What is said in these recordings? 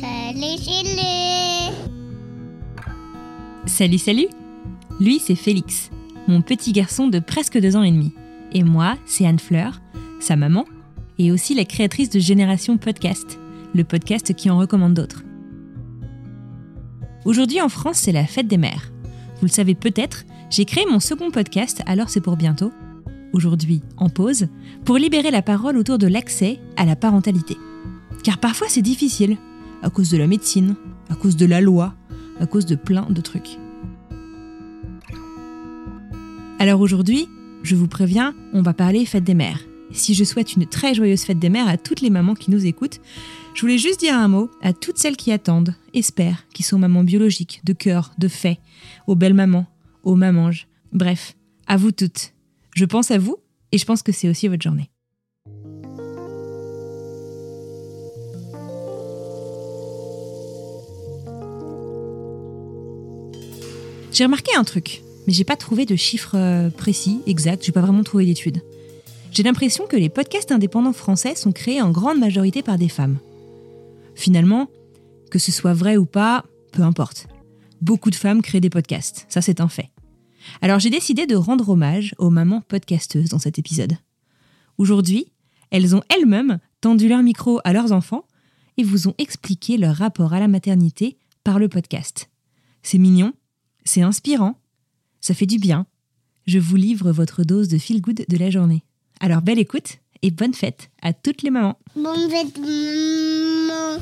Salut, salut. Salut, salut Lui, c'est Félix, mon petit garçon de presque deux ans et demi. Et moi, c'est Anne Fleur, sa maman, et aussi la créatrice de Génération Podcast, le podcast qui en recommande d'autres. Aujourd'hui en France, c'est la fête des mères. Vous le savez peut-être, j'ai créé mon second podcast, alors c'est pour bientôt, aujourd'hui en pause, pour libérer la parole autour de l'accès à la parentalité. Car parfois c'est difficile, à cause de la médecine, à cause de la loi, à cause de plein de trucs. Alors aujourd'hui, je vous préviens, on va parler fête des mères. Si je souhaite une très joyeuse fête des mères à toutes les mamans qui nous écoutent, je voulais juste dire un mot à toutes celles qui attendent, espèrent, qui sont mamans biologiques, de cœur, de fait, aux belles mamans, aux mamanges, bref, à vous toutes. Je pense à vous et je pense que c'est aussi votre journée. J'ai remarqué un truc, mais j'ai pas trouvé de chiffres euh, précis, exacts, j'ai pas vraiment trouvé d'études. J'ai l'impression que les podcasts indépendants français sont créés en grande majorité par des femmes. Finalement, que ce soit vrai ou pas, peu importe. Beaucoup de femmes créent des podcasts, ça c'est un fait. Alors j'ai décidé de rendre hommage aux mamans podcasteuses dans cet épisode. Aujourd'hui, elles ont elles-mêmes tendu leur micro à leurs enfants et vous ont expliqué leur rapport à la maternité par le podcast. C'est mignon, c'est inspirant, ça fait du bien. Je vous livre votre dose de feel good de la journée. Alors belle écoute et bonne fête à toutes les mamans. Bonne fête, maman.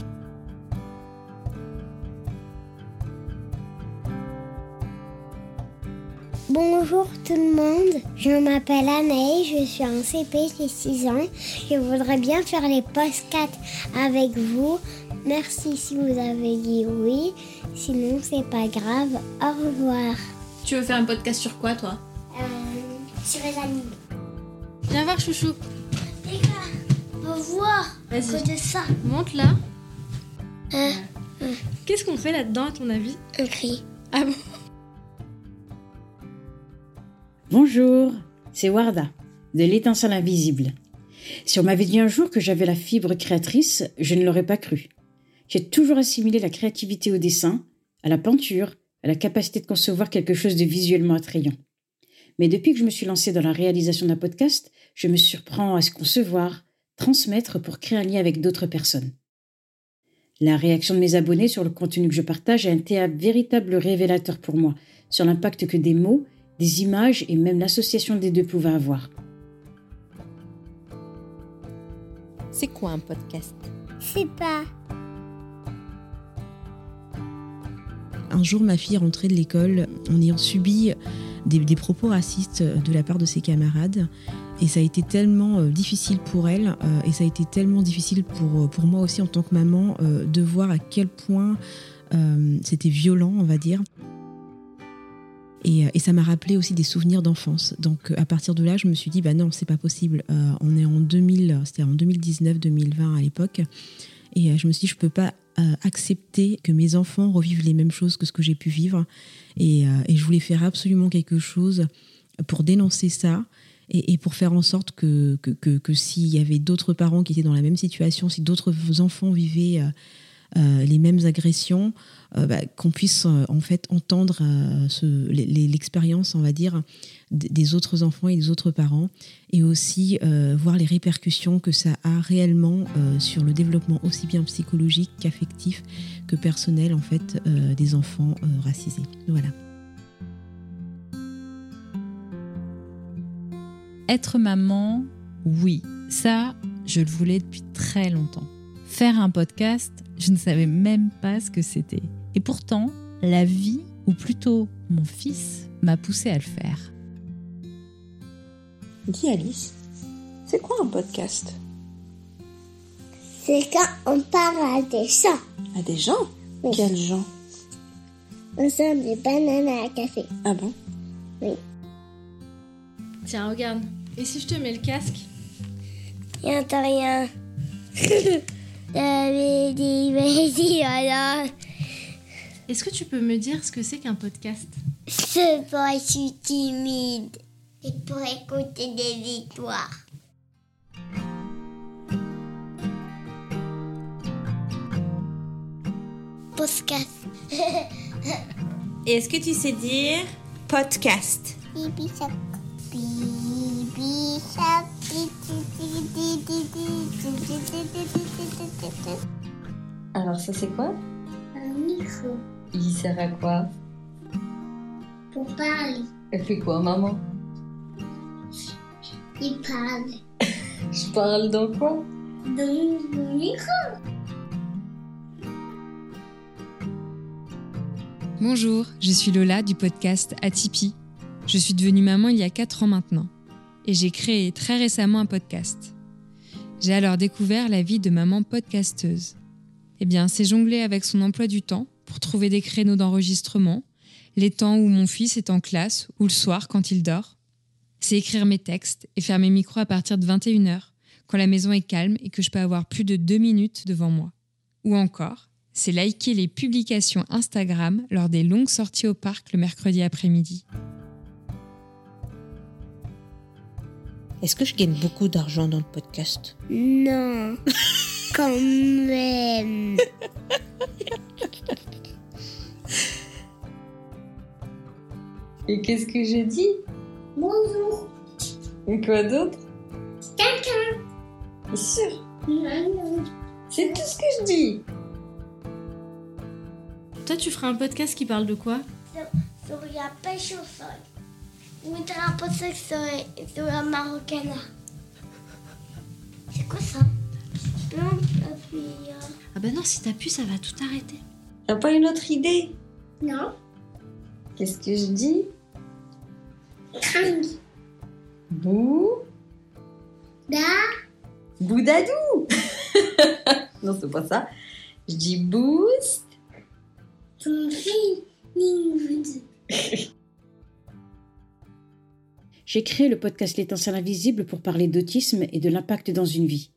Bonjour tout le monde, je m'appelle Anaïs, je suis en CP, j'ai 6 ans. Je voudrais bien faire les podcasts avec vous. Merci si vous avez dit oui, sinon c'est pas grave. Au revoir. Tu veux faire un podcast sur quoi, toi? Euh, sur les animaux. Viens voir, chouchou. Les gars, on va voir Vas-y. que de ça. Monte là. Euh, Qu'est-ce qu'on fait là-dedans, à ton avis? Un cri. Ah bon? Bonjour, c'est Warda, de l'étincelle invisible. Si on m'avait dit un jour que j'avais la fibre créatrice, je ne l'aurais pas cru. J'ai toujours assimilé la créativité au dessin, à la peinture, à la capacité de concevoir quelque chose de visuellement attrayant. Mais depuis que je me suis lancée dans la réalisation d'un podcast, je me surprends à se concevoir, transmettre pour créer un lien avec d'autres personnes. La réaction de mes abonnés sur le contenu que je partage a été un véritable révélateur pour moi sur l'impact que des mots, des images et même l'association des deux pouvaient avoir. C'est quoi un podcast? C'est pas. Un jour, ma fille rentrait de l'école en ayant subi des, propos racistes de la part de ses camarades. Et ça a été tellement euh, difficile pour elle, euh, et ça a été tellement difficile pour, euh, pour moi aussi en tant que maman, euh, de voir à quel point euh, c'était violent, on va dire. Et, euh, ça m'a rappelé aussi des souvenirs d'enfance. Donc euh, à partir de là, je me suis dit, bah non, c'est pas possible. Euh, on est en 2000, c'était en 2019-2020 à l'époque. Et euh, je me suis dit, je peux pas euh, accepter que mes enfants revivent les mêmes choses que ce que j'ai pu vivre. Et, euh, je voulais faire absolument quelque chose pour dénoncer ça et, pour faire en sorte que, que, que, que s'il y avait d'autres parents qui étaient dans la même situation, si d'autres enfants vivaient les mêmes agressions, euh, bah, qu'on puisse euh, en fait entendre euh, l'expérience, on va dire, des autres enfants et des autres parents, et aussi euh, voir les répercussions que ça a réellement euh, sur le développement aussi bien psychologique qu'affectif que personnel en fait euh, des enfants euh, racisés. Voilà. Être maman, oui, ça, je le voulais depuis très longtemps. Faire un podcast, je ne savais même pas ce que c'était. Et pourtant, la vie, ou plutôt mon fils, m'a poussé à le faire. Dis Alice, c'est quoi un podcast? C'est quand on parle à des gens. À des gens? Oui. Quels gens? On sent des bananes à café. Ah bon? Oui. Tiens, regarde. Et si je te mets le casque? Il entend rien. Est-ce que tu peux me dire ce que c'est qu'un podcast? C'est pas, je suis timide. C'est pour écouter des histoires. Podcast. Et est-ce que tu sais dire podcast? Bibi Alors ça c'est quoi Un micro Il sert à quoi pour parler. Elle fait quoi maman Il parle. Je parle dans quoi Dans le micro. Bonjour, je suis Lola du podcast Atipi. Je suis devenue maman il y a 4 ans maintenant et j'ai créé très récemment un podcast. J'ai alors découvert la vie de maman podcasteuse. Eh bien, c'est jongler avec son emploi du temps pour trouver des créneaux d'enregistrement, les temps où mon fils est en classe ou le soir quand il dort. C'est écrire mes textes et faire mes micros à partir de 21h, quand la maison est calme et que je peux avoir plus de 2 minutes devant moi. Ou encore, c'est liker les publications Instagram lors des longues sorties au parc le mercredi après-midi. Est-ce que je gagne beaucoup d'argent dans le podcast? Non. Quand même. Et qu'est-ce que j'ai dit Bonjour. Et quoi d'autre? Quelqu'un. Bien sûr C'est tout ce que je dis Toi, tu feras un podcast qui parle de quoi? Sur la pêche au sol. Ou drapeau sexuel sur la marocaine. C'est quoi ça? Non. Ah bah non, si t'appuies, ça va tout arrêter. T'as pas une autre idée? Non. Qu'est-ce que je dis? Tring. Bou Da. Boudadou Non, c'est pas ça. Je dis boost. Ton. J'ai créé le podcast L'étincelle invisible pour parler d'autisme et de l'impact dans une vie.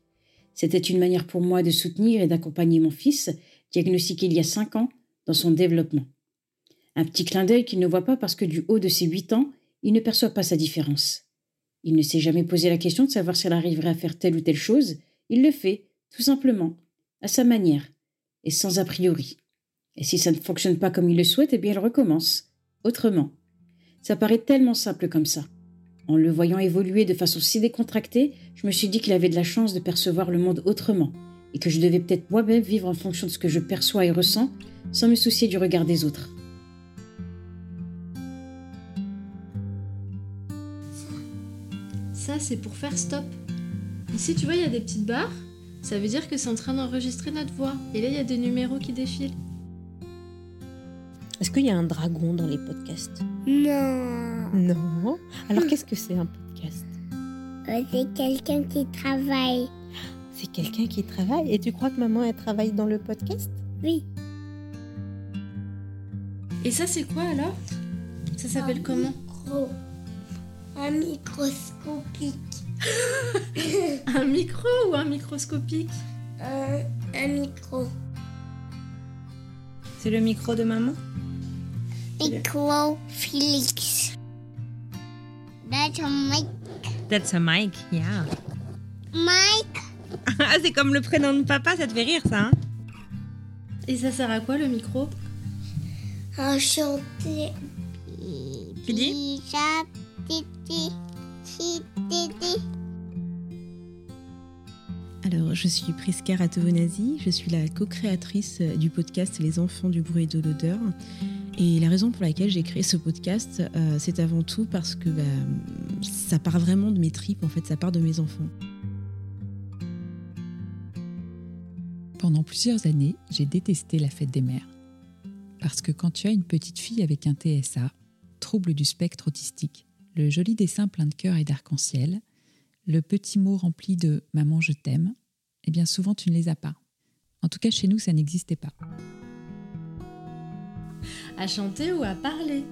C'était une manière pour moi de soutenir et d'accompagner mon fils, diagnostiqué il y a 5 ans, dans son développement. Un petit clin d'œil qu'il ne voit pas parce que du haut de ses 8 ans, il ne perçoit pas sa différence. Il ne s'est jamais posé la question de savoir s'il arriverait à faire telle ou telle chose, il le fait, tout simplement, à sa manière, et sans a priori. Et si ça ne fonctionne pas comme il le souhaite, eh bien il recommence, autrement. Ça paraît tellement simple comme ça. En le voyant évoluer de façon si décontractée, je me suis dit qu'il avait de la chance de percevoir le monde autrement, et que je devais peut-être moi-même vivre en fonction de ce que je perçois et ressens, sans me soucier du regard des autres. Ça, c'est pour faire stop. Ici, tu vois, il y a des petites barres. Ça veut dire que c'est en train d'enregistrer notre voix. Et là, il y a des numéros qui défilent. Est-ce qu'il y a un dragon dans les podcasts? Non. Non. Alors qu'est-ce que c'est un podcast? Euh, C'est quelqu'un qui travaille. C'est quelqu'un qui travaille. Et tu crois que maman, elle travaille dans le podcast? Oui. Et ça, c'est quoi alors? Ça s'appelle Un comment? micro. Un microscopique. Un micro ou un microscopique? Un, un micro. C'est le micro de maman? Micro Félix. That's a mic. That's a mic, yeah. Mike. Ah, c'est comme le prénom de papa, ça te fait rire ça, hein? Et ça sert à quoi le micro? Enchanté. Tu dis? Alors, je suis Priska Ratovonazi, je suis la co-créatrice du podcast Les enfants du bruit et de l'odeur. Et la raison pour laquelle j'ai créé ce podcast, euh, c'est avant tout parce que bah, ça part vraiment de mes tripes, en fait, ça part de mes enfants. Pendant plusieurs années, j'ai détesté la fête des mères. Parce que quand tu as une petite fille avec un TSA, trouble du spectre autistique, le joli dessin plein de cœur et d'arc-en-ciel, le petit mot rempli de Maman, je t'aime, eh bien souvent tu ne les as pas. En tout cas, chez nous, ça n'existait pas. À chanter ou à parler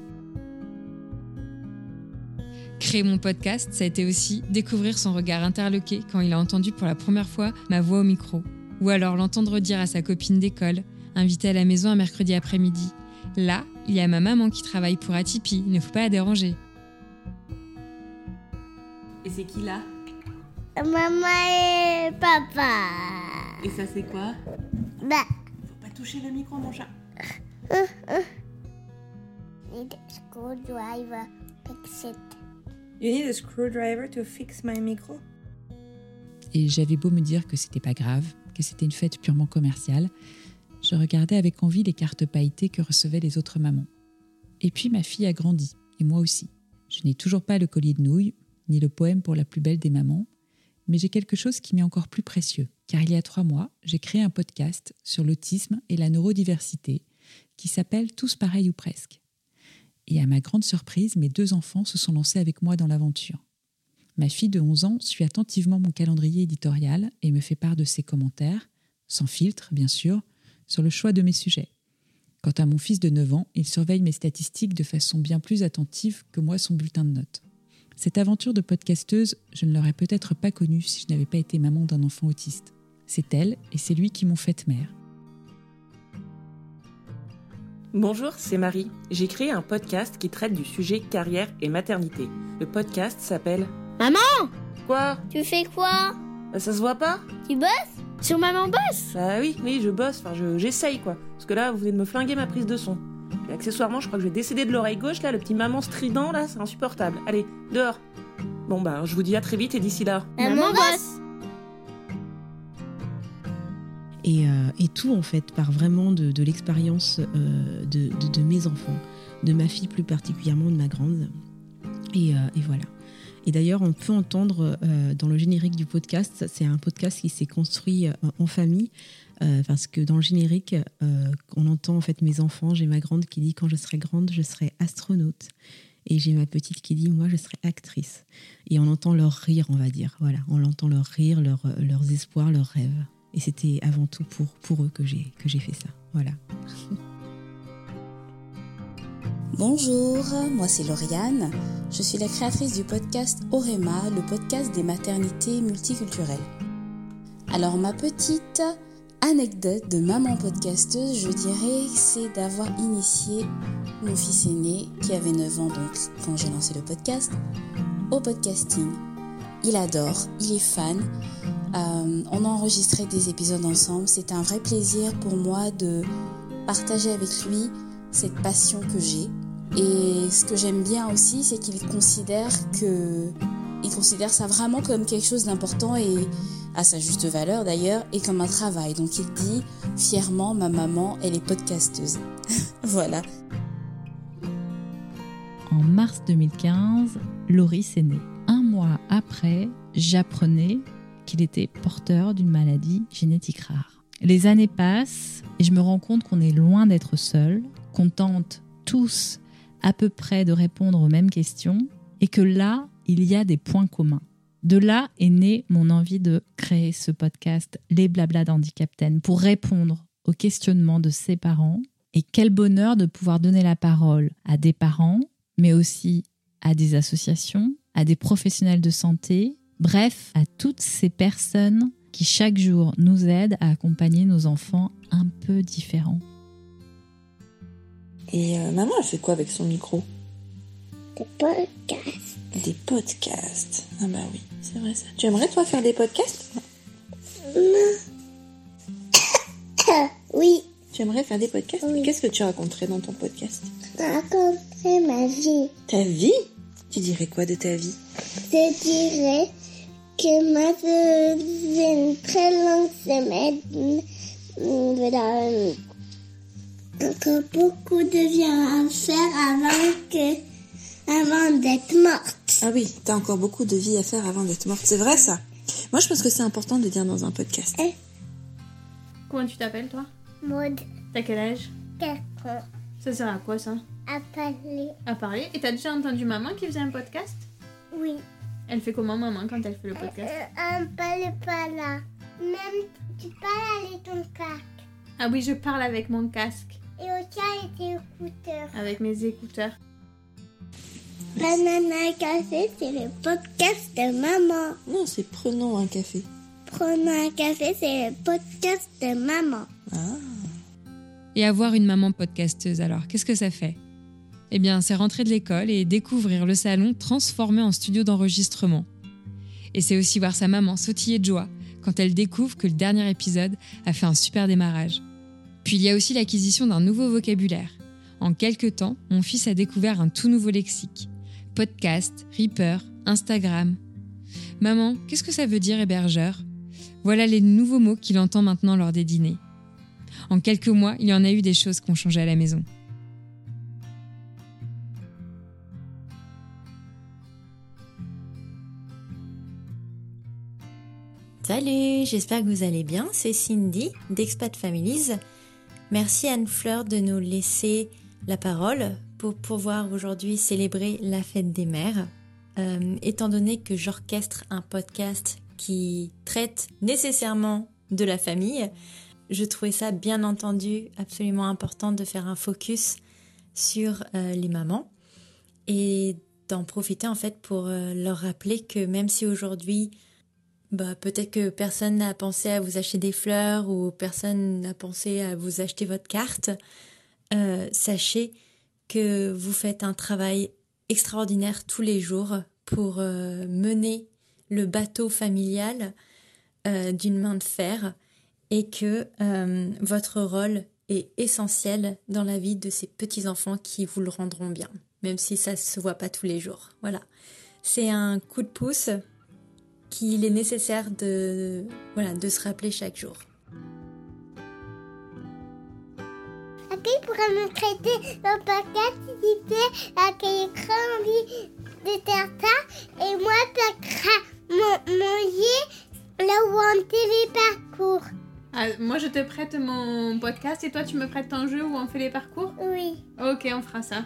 Créer mon podcast, ça a été aussi découvrir son regard interloqué quand il a entendu pour la première fois ma voix au micro. Ou alors l'entendre dire à sa copine d'école, invitée à la maison un mercredi après-midi Là, il y a ma maman qui travaille pour Atipi, il ne faut pas la déranger. Et c'est qui là? Maman et papa. Et ça c'est quoi? Bah. Faut pas toucher le micro mon chat. Need a screwdriver. Fix it. You need a screwdriver to fix my micro? Et j'avais beau me dire que c'était pas grave, que c'était une fête purement commerciale, je regardais avec envie les cartes pailletées que recevaient les autres mamans. Et puis ma fille a grandi, et moi aussi. Je n'ai toujours pas le collier de nouilles, ni le poème pour la plus belle des mamans, mais j'ai quelque chose qui m'est encore plus précieux, car il y a trois mois, j'ai créé un podcast sur l'autisme et la neurodiversité qui s'appelle Tous pareils ou presque. Et à ma grande surprise, mes deux enfants se sont lancés avec moi dans l'aventure. Ma fille de 11 ans suit attentivement mon calendrier éditorial et me fait part de ses commentaires, sans filtre bien sûr, sur le choix de mes sujets. Quant à mon fils de 9 ans, il surveille mes statistiques de façon bien plus attentive que moi son bulletin de notes. Cette aventure de podcasteuse, je ne l'aurais peut-être pas connue si je n'avais pas été maman d'un enfant autiste. C'est elle et c'est lui qui m'ont faite mère. Bonjour, c'est Marie. J'ai créé un podcast qui traite du sujet carrière et maternité. Le podcast s'appelle Maman Quoi? Tu fais quoi? Bah, Ça se voit pas? Tu bosses? Sur Maman Bosse? Bah oui, oui, je bosse, enfin je- j'essaye quoi. Parce que là, vous venez de me flinguer ma prise de son. Et accessoirement, je crois que je vais décéder de l'oreille gauche là, le petit maman strident là, c'est insupportable. Allez, dehors. Bon bah, je vous dis à très vite et d'ici là. Maman Bosse Et, euh, et tout, en fait, part vraiment de, l'expérience euh, de, mes enfants, de ma fille plus particulièrement, de ma grande. Et, euh, voilà. Et d'ailleurs, on peut entendre dans le générique du podcast, c'est un podcast qui s'est construit en famille, parce que dans le générique, on entend en fait mes enfants. J'ai ma grande qui dit quand je serai grande, je serai astronaute. Et j'ai ma petite qui dit moi, je serai actrice. Et on entend leur rire, on va dire. Voilà, on entend leur rire, leur- leurs espoirs, leurs rêves. Et c'était avant tout pour, eux que j'ai fait ça. Voilà. Bonjour, moi c'est Lauriane. Je suis la créatrice du podcast Orema, le podcast des maternités multiculturelles. Alors ma petite anecdote de maman podcasteuse, je dirais, c'est d'avoir initié mon fils aîné, qui avait 9 ans donc quand j'ai lancé le podcast, au podcasting. Il adore, il est fan. Euh, on a enregistré des épisodes ensemble. C'était un vrai plaisir pour moi de partager avec lui cette passion que j'ai. Et ce que j'aime bien aussi, c'est qu'il considère que il considère ça vraiment comme quelque chose d'important et à sa juste valeur d'ailleurs et comme un travail. Donc il dit fièrement ma maman, elle est podcasteuse. voilà. En mars 2015, Loris est né. Après, j'apprenais qu'il était porteur d'une maladie génétique rare. Les années passent et je me rends compte qu'on est loin d'être seul, qu'on tente tous à peu près de répondre aux mêmes questions et que là, il y a des points communs. De là est née mon envie de créer ce podcast Les Blabla d'Handicapten pour répondre aux questionnements de ses parents. Et quel bonheur de pouvoir donner la parole à des parents, mais aussi à des associations, à des professionnels de santé, bref, à toutes ces personnes qui chaque jour nous aident à accompagner nos enfants un peu différents. Et euh, maman, elle fait quoi avec son micro? Des podcasts. Des podcasts. Ah bah oui, c'est vrai ça. Tu aimerais toi faire des podcasts? Oui, Tu aimerais faire des podcasts? Qu'est-ce que tu raconterais dans ton podcast? Raconter ma vie. Ta vie? Tu dirais quoi de ta vie? Je dirais que ma deuxième très longue semaine, voilà, encore beaucoup de vie à faire avant que, avant d'être morte. Ah oui, t'as encore beaucoup de vie à faire avant d'être morte. C'est vrai ça? Moi je pense que c'est important de dire dans un podcast. Comment tu t'appelles toi? Maud. T'as quel âge? 4 ans. Ça sert à quoi ça? À parler. À parler. Et t'as déjà entendu maman qui faisait un podcast? Oui. Elle fait comment maman quand elle fait le podcast? Un parle pas là. Même tu parles avec ton casque. Ah oui, je parle avec mon casque, Et aussi avec tes écouteurs. avec mes écouteurs. Banana Café, c'est le podcast de maman. Non, c'est prenons un café. Prenons un café, c'est le podcast de maman. Et avoir une maman podcasteuse alors, qu'est-ce que ça fait? Eh bien, c'est rentrer de l'école et découvrir le salon transformé en studio d'enregistrement. Et c'est aussi voir sa maman sautiller de joie quand elle découvre que le dernier épisode a fait un super démarrage. Puis il y a aussi l'acquisition d'un nouveau vocabulaire. En quelques temps, mon fils a découvert un tout nouveau lexique. Podcast, Reaper, Instagram. Maman, qu'est-ce que ça veut dire hébergeur? Voilà les nouveaux mots qu'il entend maintenant lors des dîners. En quelques mois, il y en a eu des choses qui ont changé à la maison. Salut, j'espère que vous allez bien. C'est Cindy d'Expat Families. Merci Anne-Fleur de nous laisser la parole pour pouvoir aujourd'hui célébrer la fête des mères. Euh, étant donné que j'orchestre un podcast qui traite nécessairement de la famille, je trouvais ça bien entendu absolument important de faire un focus sur euh, les mamans et d'en profiter en fait pour euh, leur rappeler que même si aujourd'hui bah, peut-être que personne n'a pensé à vous acheter des fleurs ou personne n'a pensé à vous acheter votre carte. Euh, sachez que vous faites un travail extraordinaire tous les jours pour euh, mener le bateau familial euh, d'une main de fer et que votre rôle est essentiel dans la vie de ces petits enfants qui vous le rendront bien, même si ça se voit pas tous les jours. Voilà, c'est un coup de pouce qu'il est nécessaire de, voilà, de se rappeler chaque jour. Qui pourra me traiter dans ta quantité à quel envie de faire ça et moi je mon, mon lit là où on téléparcours. Ah, moi, je te prête mon podcast et toi, tu me prêtes ton jeu où on fait les parcours? Oui. Ok, on fera ça.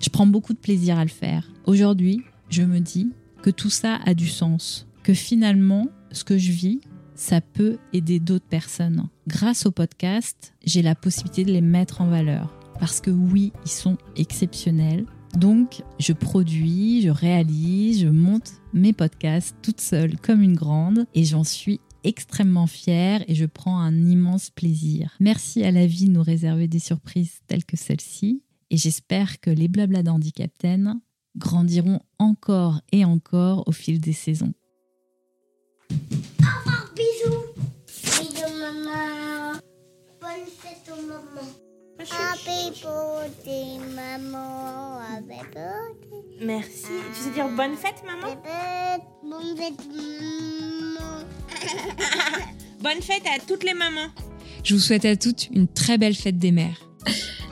Je prends beaucoup de plaisir à le faire. Aujourd'hui, je me dis que tout ça a du sens, que finalement, ce que je vis, ça peut aider d'autres personnes. Grâce au podcast, j'ai la possibilité de les mettre en valeur. Parce que oui, ils sont exceptionnels. Donc, je produis, je réalise, je monte mes podcasts toute seule comme une grande et j'en suis extrêmement fière et je prends un immense plaisir. Merci à la vie de nous réserver des surprises telles que celle-ci et j'espère que les blabla d'Andy Captain grandiront encore et encore au fil des saisons. Bisous. Bisous maman. Bonne fête aux mamans. Happy birthday maman. Happy birthday. Merci. Tu sais dire bonne fête, maman? Bonne fête maman. Bonne fête à toutes les mamans. Je vous souhaite à toutes une très belle fête des mères.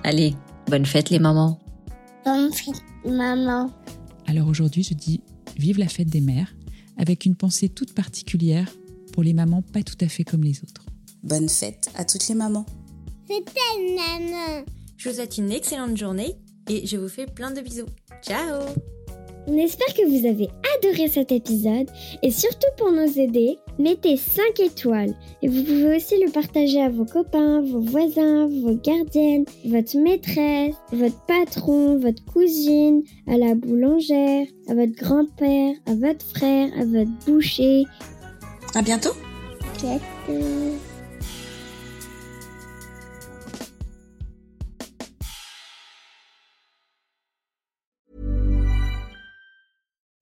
Allez, bonne fête les mamans. Bonne fête maman. Alors aujourd'hui, je dis vive la fête des mères avec une pensée toute particulière pour les mamans pas tout à fait comme les autres. Bonne fête à toutes les mamans. C'était maman. Je vous souhaite une excellente journée et je vous fais plein de bisous. Ciao On espère que vous avez adoré cet épisode et surtout pour nous aider, mettez 5 étoiles et vous pouvez aussi le partager à vos copains, vos voisins, vos gardiennes, votre maîtresse, votre patron, votre cousine, à la boulangère, à votre grand-père, à votre frère, à votre boucher. À bientôt. Bientôt.